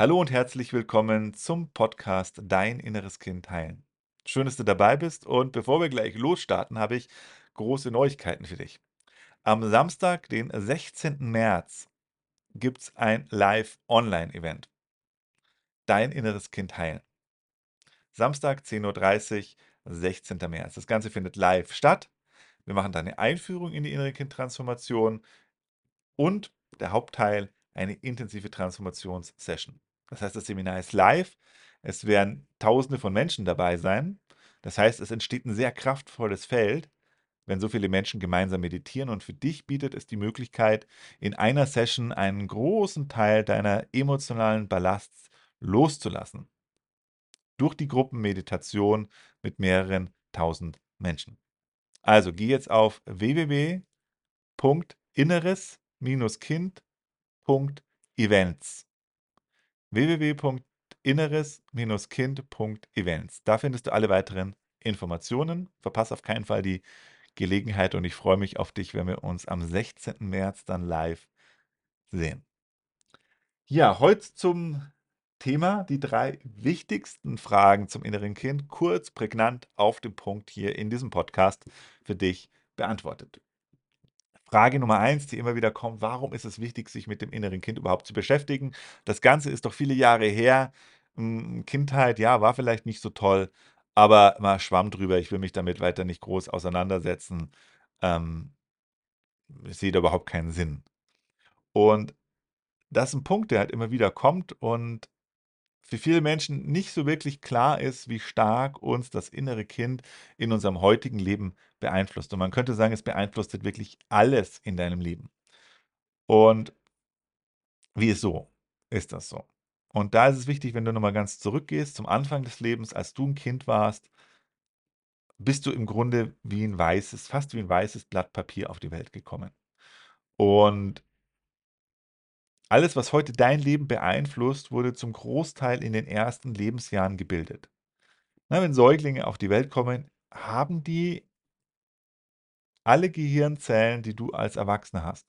Hallo und herzlich willkommen zum Podcast Dein inneres Kind heilen. Schön, dass du dabei bist und bevor wir gleich losstarten, habe ich große Neuigkeiten für dich. Am Samstag, den 16. März, gibt es ein Live-Online-Event. Dein inneres Kind heilen. Samstag, 10.30 Uhr, 16. März. Das Ganze findet live statt. Wir machen dann eine Einführung in die innere Kind-Transformation und der Hauptteil eine intensive Transformationssession. Das heißt, das Seminar ist live. Es werden Tausende von Menschen dabei sein. Das heißt, es entsteht ein sehr kraftvolles Feld, wenn so viele Menschen gemeinsam meditieren. Und für dich bietet es die Möglichkeit, in einer Session einen großen Teil deiner emotionalen Ballasts loszulassen. Durch die Gruppenmeditation mit mehreren tausend Menschen. Also geh jetzt auf www.inneres-kind.events www.inneres-kind.events. Da findest du alle weiteren Informationen. Verpasse auf keinen Fall die Gelegenheit und ich freue mich auf dich, wenn wir uns am 16. März dann live sehen. Ja, heute zum Thema die drei wichtigsten Fragen zum inneren Kind, kurz, prägnant auf den Punkt hier in diesem Podcast für dich beantwortet. Frage Nummer eins, die immer wieder kommt: Warum ist es wichtig, sich mit dem inneren Kind überhaupt zu beschäftigen? Das Ganze ist doch viele Jahre her. Hm, Kindheit, ja, war vielleicht nicht so toll, aber mal schwamm drüber. Ich will mich damit weiter nicht groß auseinandersetzen. Ähm, ich sehe da überhaupt keinen Sinn. Und das ist ein Punkt, der halt immer wieder kommt und für viele Menschen nicht so wirklich klar ist, wie stark uns das innere Kind in unserem heutigen Leben beeinflusst. Und man könnte sagen, es beeinflusst wirklich alles in deinem Leben. Und wieso ist das so? Und da ist es wichtig, wenn du nochmal ganz zurückgehst zum Anfang des Lebens, als du ein Kind warst, bist du im Grunde wie ein weißes, fast wie ein weißes Blatt Papier auf die Welt gekommen. Und alles, was heute dein Leben beeinflusst, wurde zum Großteil in den ersten Lebensjahren gebildet. Na, wenn Säuglinge auf die Welt kommen, haben die alle Gehirnzellen, die du als Erwachsener hast.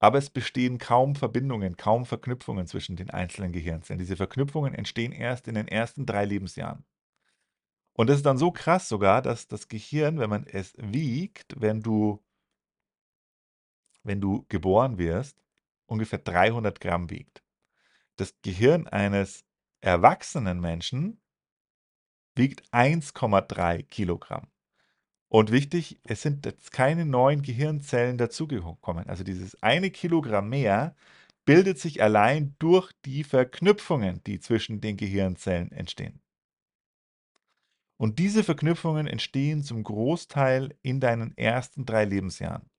Aber es bestehen kaum Verbindungen, kaum Verknüpfungen zwischen den einzelnen Gehirnzellen. Diese Verknüpfungen entstehen erst in den ersten drei Lebensjahren. Und das ist dann so krass sogar, dass das Gehirn, wenn man es wiegt, wenn du wenn du geboren wirst, ungefähr 300 Gramm wiegt. Das Gehirn eines erwachsenen Menschen wiegt 1,3 Kilogramm. Und wichtig, es sind jetzt keine neuen Gehirnzellen dazugekommen. Also dieses eine Kilogramm mehr bildet sich allein durch die Verknüpfungen, die zwischen den Gehirnzellen entstehen. Und diese Verknüpfungen entstehen zum Großteil in deinen ersten drei Lebensjahren.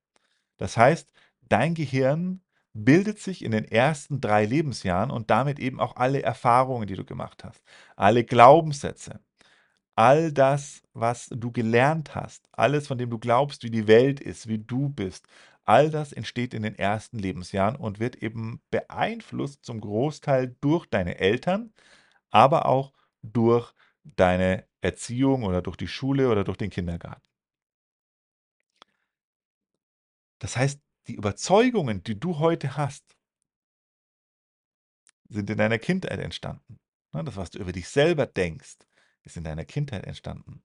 Das heißt, dein Gehirn bildet sich in den ersten drei Lebensjahren und damit eben auch alle Erfahrungen, die du gemacht hast, alle Glaubenssätze, all das, was du gelernt hast, alles, von dem du glaubst, wie die Welt ist, wie du bist, all das entsteht in den ersten Lebensjahren und wird eben beeinflusst zum Großteil durch deine Eltern, aber auch durch deine Erziehung oder durch die Schule oder durch den Kindergarten. Das heißt, die Überzeugungen, die du heute hast, sind in deiner Kindheit entstanden. Ne, das, was du über dich selber denkst, ist in deiner Kindheit entstanden.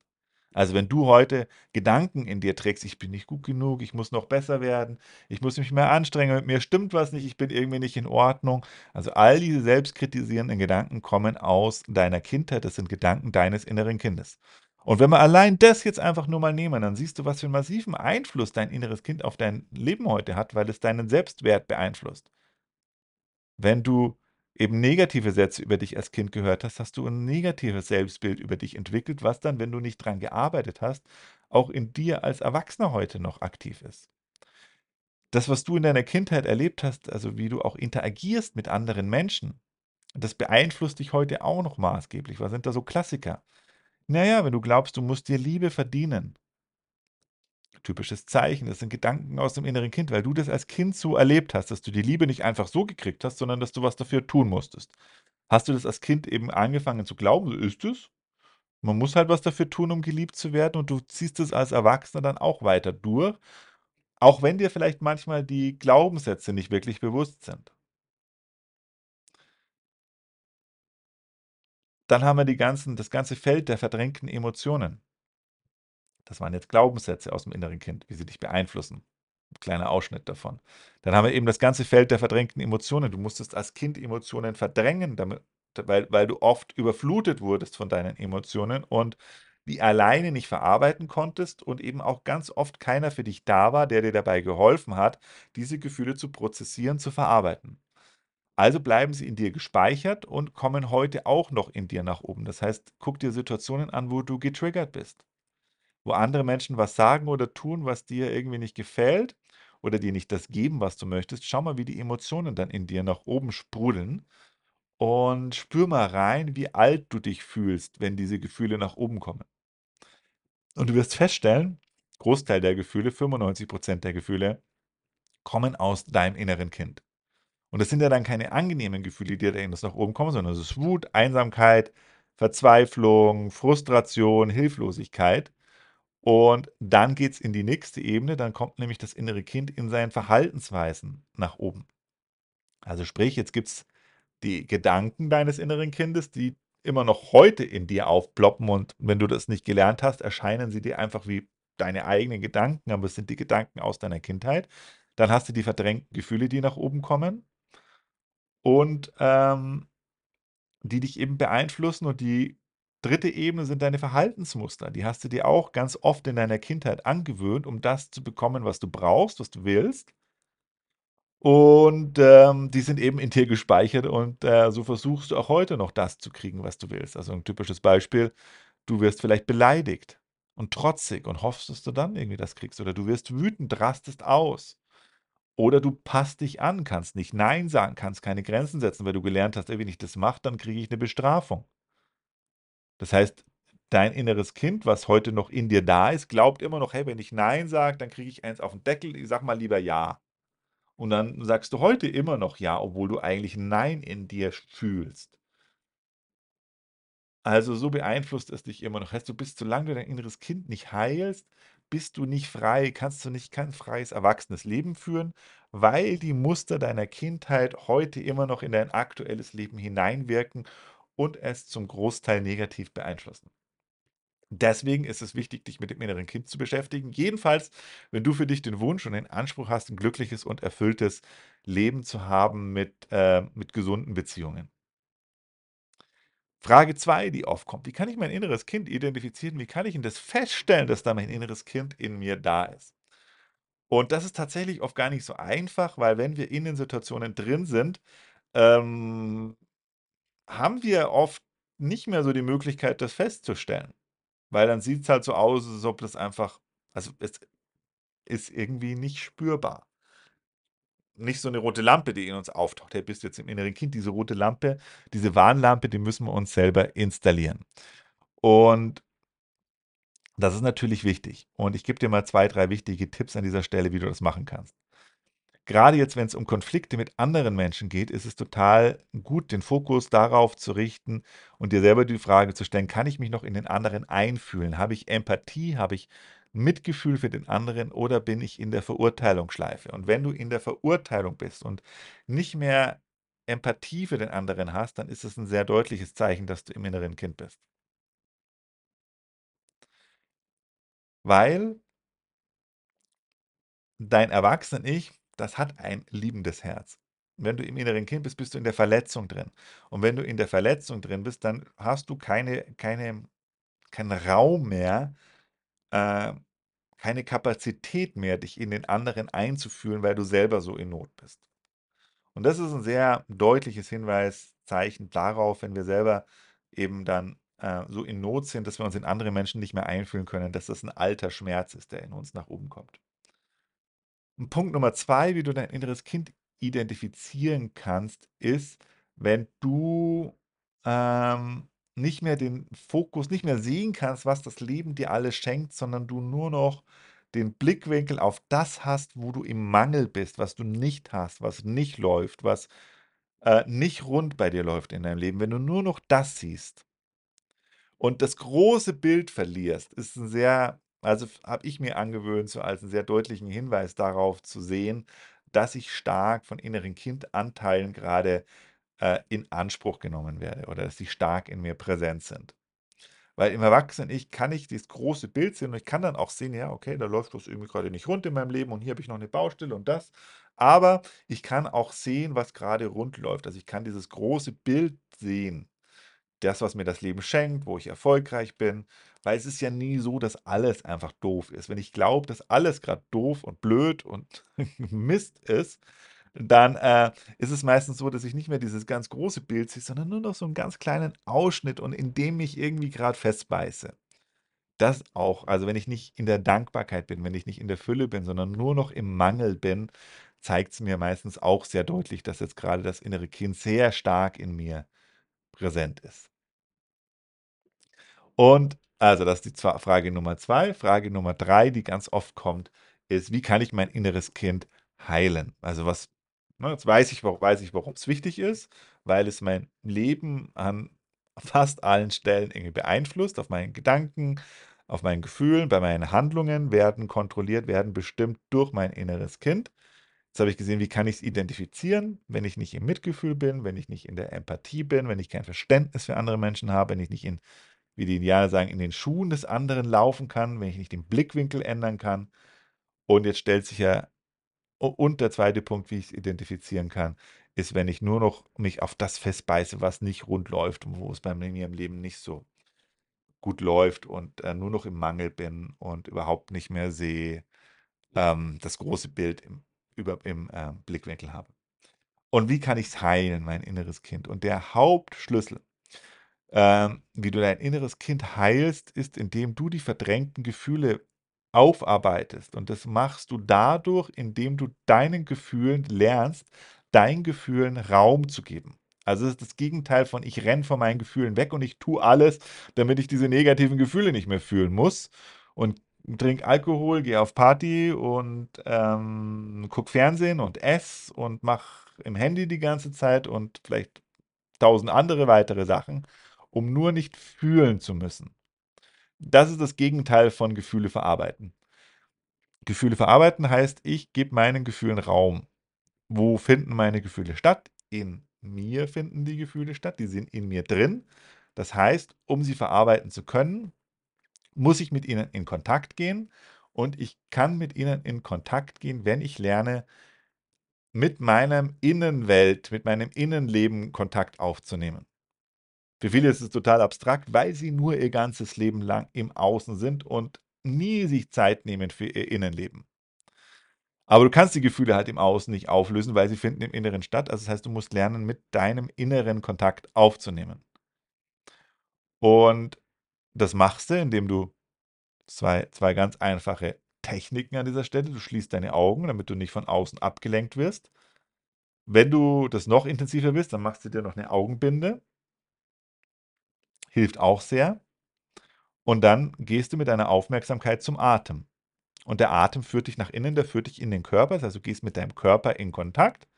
Also wenn du heute Gedanken in dir trägst, ich bin nicht gut genug, ich muss noch besser werden, ich muss mich mehr anstrengen, mit mir stimmt was nicht, ich bin irgendwie nicht in Ordnung. Also all diese selbstkritisierenden Gedanken kommen aus deiner Kindheit, das sind Gedanken deines inneren Kindes. Und wenn wir allein das jetzt einfach nur mal nehmen, dann siehst du, was für einen massiven Einfluss dein inneres Kind auf dein Leben heute hat, weil es deinen Selbstwert beeinflusst. Wenn du eben negative Sätze über dich als Kind gehört hast, hast du ein negatives Selbstbild über dich entwickelt, was dann, wenn du nicht dran gearbeitet hast, auch in dir als Erwachsener heute noch aktiv ist. Das, was du in deiner Kindheit erlebt hast, also wie du auch interagierst mit anderen Menschen, das beeinflusst dich heute auch noch maßgeblich. Was sind da so Klassiker? Naja, wenn du glaubst, du musst dir Liebe verdienen. Typisches Zeichen, das sind Gedanken aus dem inneren Kind, weil du das als Kind so erlebt hast, dass du die Liebe nicht einfach so gekriegt hast, sondern dass du was dafür tun musstest. Hast du das als Kind eben angefangen zu glauben, so ist es? Man muss halt was dafür tun, um geliebt zu werden und du ziehst es als Erwachsener dann auch weiter durch, auch wenn dir vielleicht manchmal die Glaubenssätze nicht wirklich bewusst sind. Dann haben wir die ganzen das ganze Feld der verdrängten Emotionen. Das waren jetzt Glaubenssätze aus dem inneren Kind, wie sie dich beeinflussen. 'N kleiner Ausschnitt davon. Dann haben wir eben das ganze Feld der verdrängten Emotionen. Du musstest als Kind Emotionen verdrängen, damit weil weil du oft überflutet wurdest von deinen Emotionen und die alleine nicht verarbeiten konntest und eben auch ganz oft keiner für dich da war, der dir dabei geholfen hat, diese Gefühle zu prozessieren, zu verarbeiten. Also bleiben sie in dir gespeichert und kommen heute auch noch in dir nach oben. Das heißt, guck dir Situationen an, wo du getriggert bist. Wo andere Menschen was sagen oder tun, was dir irgendwie nicht gefällt oder dir nicht das geben, was du möchtest. Schau mal, wie die Emotionen dann in dir nach oben sprudeln und spür mal rein, wie alt du dich fühlst, wenn diese Gefühle nach oben kommen. Und du wirst feststellen, Großteil der Gefühle, 95% der Gefühle, kommen aus deinem inneren Kind. Und das sind ja dann keine angenehmen Gefühle, die da irgendwas nach oben kommen, sondern es ist Wut, Einsamkeit, Verzweiflung, Frustration, Hilflosigkeit. Und dann geht es in die nächste Ebene, dann kommt nämlich das innere Kind in seinen Verhaltensweisen nach oben. Also sprich, jetzt gibt es die Gedanken deines inneren Kindes, die immer noch heute in dir aufploppen und wenn du das nicht gelernt hast, erscheinen sie dir einfach wie deine eigenen Gedanken, aber es sind die Gedanken aus deiner Kindheit. Dann hast du die verdrängten Gefühle, die nach oben kommen und ähm, die dich eben beeinflussen. Und die dritte Ebene sind deine Verhaltensmuster. Die hast du dir auch ganz oft in deiner Kindheit angewöhnt, um das zu bekommen, was du brauchst, was du willst. Und ähm, die sind eben in dir gespeichert und äh, so versuchst du auch heute noch das zu kriegen, was du willst. Also ein typisches Beispiel, du wirst vielleicht beleidigt und trotzig und hoffst, dass du dann irgendwie das kriegst. Oder du wirst wütend, rastest aus. Oder du passt dich an, kannst nicht Nein sagen, kannst keine Grenzen setzen, weil du gelernt hast, ey, wenn ich das mache, dann kriege ich eine Bestrafung. Das heißt, dein inneres Kind, was heute noch in dir da ist, glaubt immer noch, hey, wenn ich Nein sage, dann kriege ich eins auf den Deckel, ich sag mal lieber Ja. Und dann sagst du heute immer noch Ja, obwohl du eigentlich Nein in dir fühlst. Also so beeinflusst es dich immer noch. Heißt, du bist, solange du dein inneres Kind nicht heilst, bist du nicht frei, kannst du nicht kein freies, erwachsenes Leben führen, weil die Muster deiner Kindheit heute immer noch in dein aktuelles Leben hineinwirken und es zum Großteil negativ beeinflussen. Deswegen ist es wichtig, dich mit dem inneren Kind zu beschäftigen. Jedenfalls, wenn du für dich den Wunsch und den Anspruch hast, ein glückliches und erfülltes Leben zu haben mit, äh, mit gesunden Beziehungen. Frage 2, die aufkommt. Wie kann ich mein inneres Kind identifizieren? Wie kann ich denn das feststellen, dass da mein inneres Kind in mir da ist? Und das ist tatsächlich oft gar nicht so einfach, weil wenn wir in den Situationen drin sind, ähm, haben wir oft nicht mehr so die Möglichkeit, das festzustellen. Weil dann sieht es halt so aus, als ob das einfach also, es ist irgendwie nicht spürbar. Nicht so eine rote Lampe, die in uns auftaucht. „Hey, bist du jetzt im inneren Kind?“ Diese rote Lampe, diese Warnlampe, die müssen wir uns selber installieren. Und das ist natürlich wichtig. Und ich gebe dir mal 2, 3 wichtige Tipps an dieser Stelle, wie du das machen kannst. Gerade jetzt, wenn es um Konflikte mit anderen Menschen geht, ist es total gut, den Fokus darauf zu richten und dir selber die Frage zu stellen: „Kann ich mich noch in den anderen einfühlen? Habe ich Empathie? Habe ich Mitgefühl für den anderen oder bin ich in der Verurteilungsschleife?“ Und wenn du in der Verurteilung bist und nicht mehr Empathie für den anderen hast, dann ist es ein sehr deutliches Zeichen, dass du im inneren Kind bist. Weil dein Erwachsenen-Ich, das hat ein liebendes Herz. Wenn du im inneren Kind bist, bist du in der Verletzung drin. Und wenn du in der Verletzung drin bist, dann hast du keine keine keinen Raum mehr, äh, keine Kapazität mehr, dich in den anderen einzufühlen, weil du selber so in Not bist. Und das ist ein sehr deutliches Hinweiszeichen darauf, wenn wir selber eben dann, äh, so in Not sind, dass wir uns in andere Menschen nicht mehr einfühlen können, dass das ein alter Schmerz ist, der in uns nach oben kommt. Und Punkt Nummer 2, wie du dein inneres Kind identifizieren kannst, ist, wenn du, ähm, nicht mehr den Fokus nicht mehr sehen kannst, was das Leben dir alles schenkt, sondern du nur noch den Blickwinkel auf das hast, wo du im Mangel bist, was du nicht hast, was nicht läuft, was, äh, nicht rund bei dir läuft in deinem Leben. Wenn du nur noch das siehst und das große Bild verlierst, ist ein sehr also, habe ich mir angewöhnt, so als einen sehr deutlichen Hinweis darauf zu sehen, dass ich stark von inneren Kindanteilen gerade äh, in Anspruch genommen werde oder dass sie stark in mir präsent sind. Weil im Erwachsenen-Ich kann ich dieses große Bild sehen und ich kann dann auch sehen, ja, okay, da läuft was irgendwie gerade nicht rund in meinem Leben und hier habe ich noch eine Baustelle und das. Aber ich kann auch sehen, was gerade rund läuft. Also ich kann dieses große Bild sehen. Das, was mir das Leben schenkt, wo ich erfolgreich bin. Weil es ist ja nie so, dass alles einfach doof ist. Wenn ich glaube, dass alles gerade doof und blöd und Mist ist, dann äh, ist es meistens so, dass ich nicht mehr dieses ganz große Bild sehe, sondern nur noch so einen ganz kleinen Ausschnitt und in dem ich irgendwie gerade festbeiße. Das auch, also wenn ich nicht in der Dankbarkeit bin, wenn ich nicht in der Fülle bin, sondern nur noch im Mangel bin, zeigt es mir meistens auch sehr deutlich, dass jetzt gerade das innere Kind sehr stark in mir präsent ist. Und also das ist die Frage Nummer zwei. Frage Nummer drei, die ganz oft kommt, ist, wie kann ich mein inneres Kind heilen? Also was, ne, jetzt weiß ich, weiß ich, warum es wichtig ist, weil es mein Leben an fast allen Stellen irgendwie beeinflusst, auf meinen Gedanken, auf meinen Gefühlen, bei meinen Handlungen werden kontrolliert, werden bestimmt durch mein inneres Kind. Jetzt habe ich gesehen, wie kann ich es identifizieren, wenn ich nicht im Mitgefühl bin, wenn ich nicht in der Empathie bin, wenn ich kein Verständnis für andere Menschen habe, wenn ich nicht in, wie die Indianer sagen, in den Schuhen des anderen laufen kann, wenn ich nicht den Blickwinkel ändern kann. Und jetzt stellt sich ja, und der zweite Punkt, wie ich es identifizieren kann, ist, wenn ich nur noch mich auf das festbeiße, was nicht rund läuft und wo es bei mir im Leben nicht so gut läuft und äh, nur noch im Mangel bin und überhaupt nicht mehr sehe, ähm, das große Bild im, über, im äh, Blickwinkel habe. Und wie kann ich es heilen, mein inneres Kind? Und der Hauptschlüssel, ähm, wie du dein inneres Kind heilst, ist, indem du die verdrängten Gefühle aufarbeitest. Und das machst du dadurch, indem du deinen Gefühlen lernst, deinen Gefühlen Raum zu geben. Also es ist das Gegenteil von ich renne von meinen Gefühlen weg und ich tue alles, damit ich diese negativen Gefühle nicht mehr fühlen muss. Und trink Alkohol, gehe auf Party und ähm, guck Fernsehen und ess und mach im Handy die ganze Zeit und vielleicht tausend andere weitere Sachen, um nur nicht fühlen zu müssen. Das ist das Gegenteil von Gefühle verarbeiten. Gefühle verarbeiten heißt, ich gebe meinen Gefühlen Raum. Wo finden meine Gefühle statt? In mir finden die Gefühle statt, die sind in mir drin. Das heißt, um sie verarbeiten zu können, muss ich mit ihnen in Kontakt gehen und ich kann mit ihnen in Kontakt gehen, wenn ich lerne, mit meinem Innenwelt, mit meinem Innenleben Kontakt aufzunehmen. Für viele ist es total abstrakt, weil sie nur ihr ganzes Leben lang im Außen sind und nie sich Zeit nehmen für ihr Innenleben. Aber du kannst die Gefühle halt im Außen nicht auflösen, weil sie finden im Inneren statt. Also das heißt, du musst lernen, mit deinem inneren Kontakt aufzunehmen. Und das machst du, indem du zwei, zwei ganz einfache Techniken an dieser Stelle. Du schließt deine Augen, damit du nicht von außen abgelenkt wirst. Wenn du das noch intensiver willst, dann machst du dir noch eine Augenbinde. Hilft auch sehr. Und dann gehst du mit deiner Aufmerksamkeit zum Atem. Und der Atem führt dich nach innen, der führt dich in den Körper. Heißt, du gehst mit deinem Körper in Kontakt,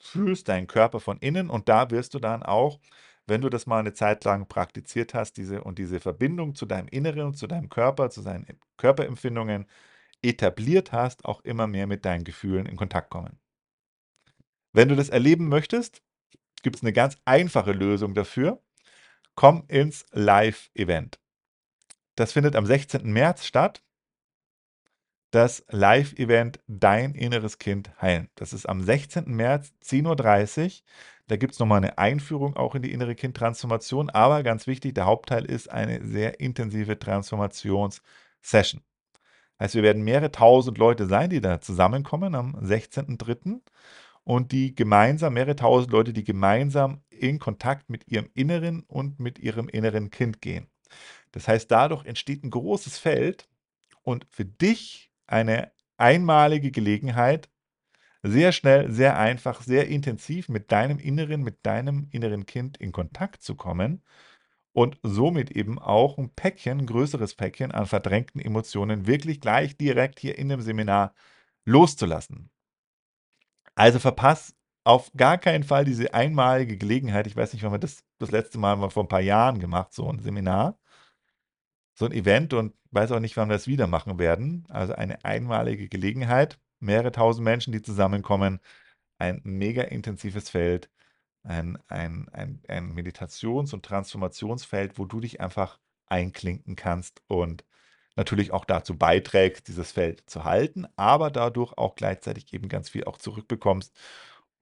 fühlst deinen Körper von innen und da wirst du dann auch, wenn du das mal eine Zeit lang praktiziert hast, diese und diese Verbindung zu deinem Inneren und zu deinem Körper, zu seinen Körperempfindungen etabliert hast, auch immer mehr mit deinen Gefühlen in Kontakt kommen. Wenn du das erleben möchtest, gibt es eine ganz einfache Lösung dafür. Komm ins Live-Event. Das findet am 16. März statt. Das Live-Event Dein inneres Kind heilen. Das ist am 16. März, 10.30 Uhr. Da gibt es nochmal eine Einführung auch in die innere Kind-Transformation. Aber ganz wichtig, der Hauptteil ist eine sehr intensive Transformations-Session. Heißt, wir werden mehrere tausend Leute sein, die da zusammenkommen am 16.03. und die gemeinsam, mehrere tausend Leute, die gemeinsam in Kontakt mit ihrem Inneren und mit ihrem inneren Kind gehen. Das heißt, dadurch entsteht ein großes Feld und für dich eine einmalige Gelegenheit, sehr schnell, sehr einfach, sehr intensiv mit deinem Inneren, mit deinem inneren Kind in Kontakt zu kommen und somit eben auch ein Päckchen, ein größeres Päckchen an verdrängten Emotionen wirklich gleich direkt hier in dem Seminar loszulassen. Also verpass auf gar keinen Fall diese einmalige Gelegenheit. Ich weiß nicht, wann wir das das letzte Mal mal vor ein paar Jahren gemacht, so ein Seminar, so ein Event und weiß auch nicht, wann wir das wieder machen werden. Also eine einmalige Gelegenheit, mehrere tausend Menschen, die zusammenkommen, ein mega intensives Feld, ein ein ein ein Meditations und Transformationsfeld, wo du dich einfach einklinken kannst und natürlich auch dazu beiträgst, dieses Feld zu halten, aber dadurch auch gleichzeitig eben ganz viel auch zurückbekommst.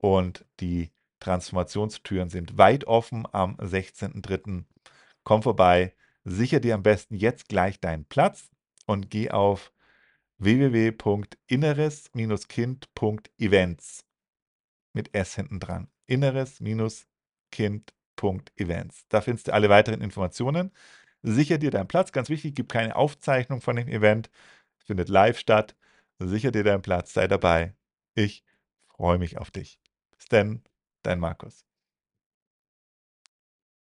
Und die Transformationstüren sind weit offen am 16.3. Komm vorbei, sicher dir am besten jetzt gleich deinen Platz und geh auf www.inneres-kind.events mit S hinten dran. Inneres-kind.events. Da findest du alle weiteren Informationen. Sicher dir deinen Platz. Ganz wichtig, gibt keine Aufzeichnung von dem Event. Es findet live statt. Sicher dir deinen Platz, sei dabei. Ich freue mich auf dich. Denn, dein Markus.